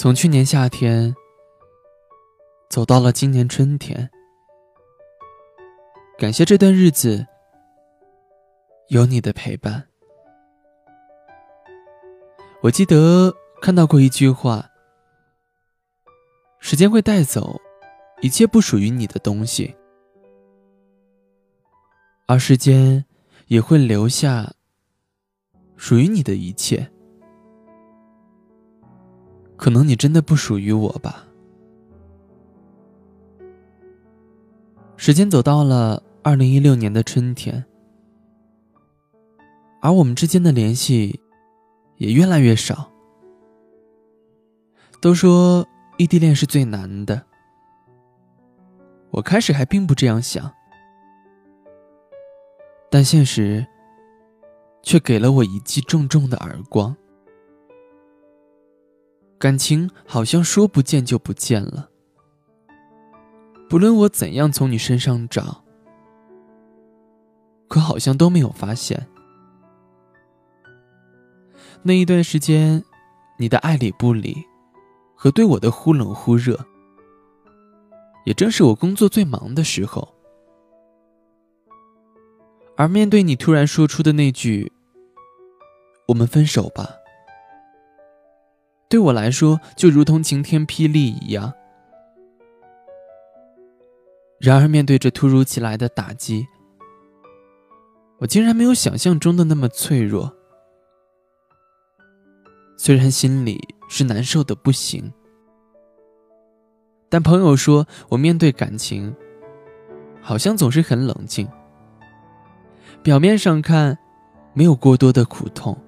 从去年夏天走到了今年春天，感谢这段日子有你的陪伴。我记得看到过一句话：时间会带走一切不属于你的东西，而时间也会留下属于你的一切。可能你真的不属于我吧。时间走到了二零一六年的春天，而我们之间的联系也越来越少。都说异地恋是最难的，我开始还并不这样想，但现实却给了我一记重重的耳光。感情好像说不见就不见了，不论我怎样从你身上找，可好像都没有发现。那一段时间，你的爱理不理，和对我的忽冷忽热，也正是我工作最忙的时候。而面对你突然说出的那句“我们分手吧”。对我来说，就如同晴天霹雳一样。然而，面对这突如其来的打击，我竟然没有想象中的那么脆弱。虽然心里是难受的不行，但朋友说我面对感情，好像总是很冷静。表面上看，没有过多的苦痛。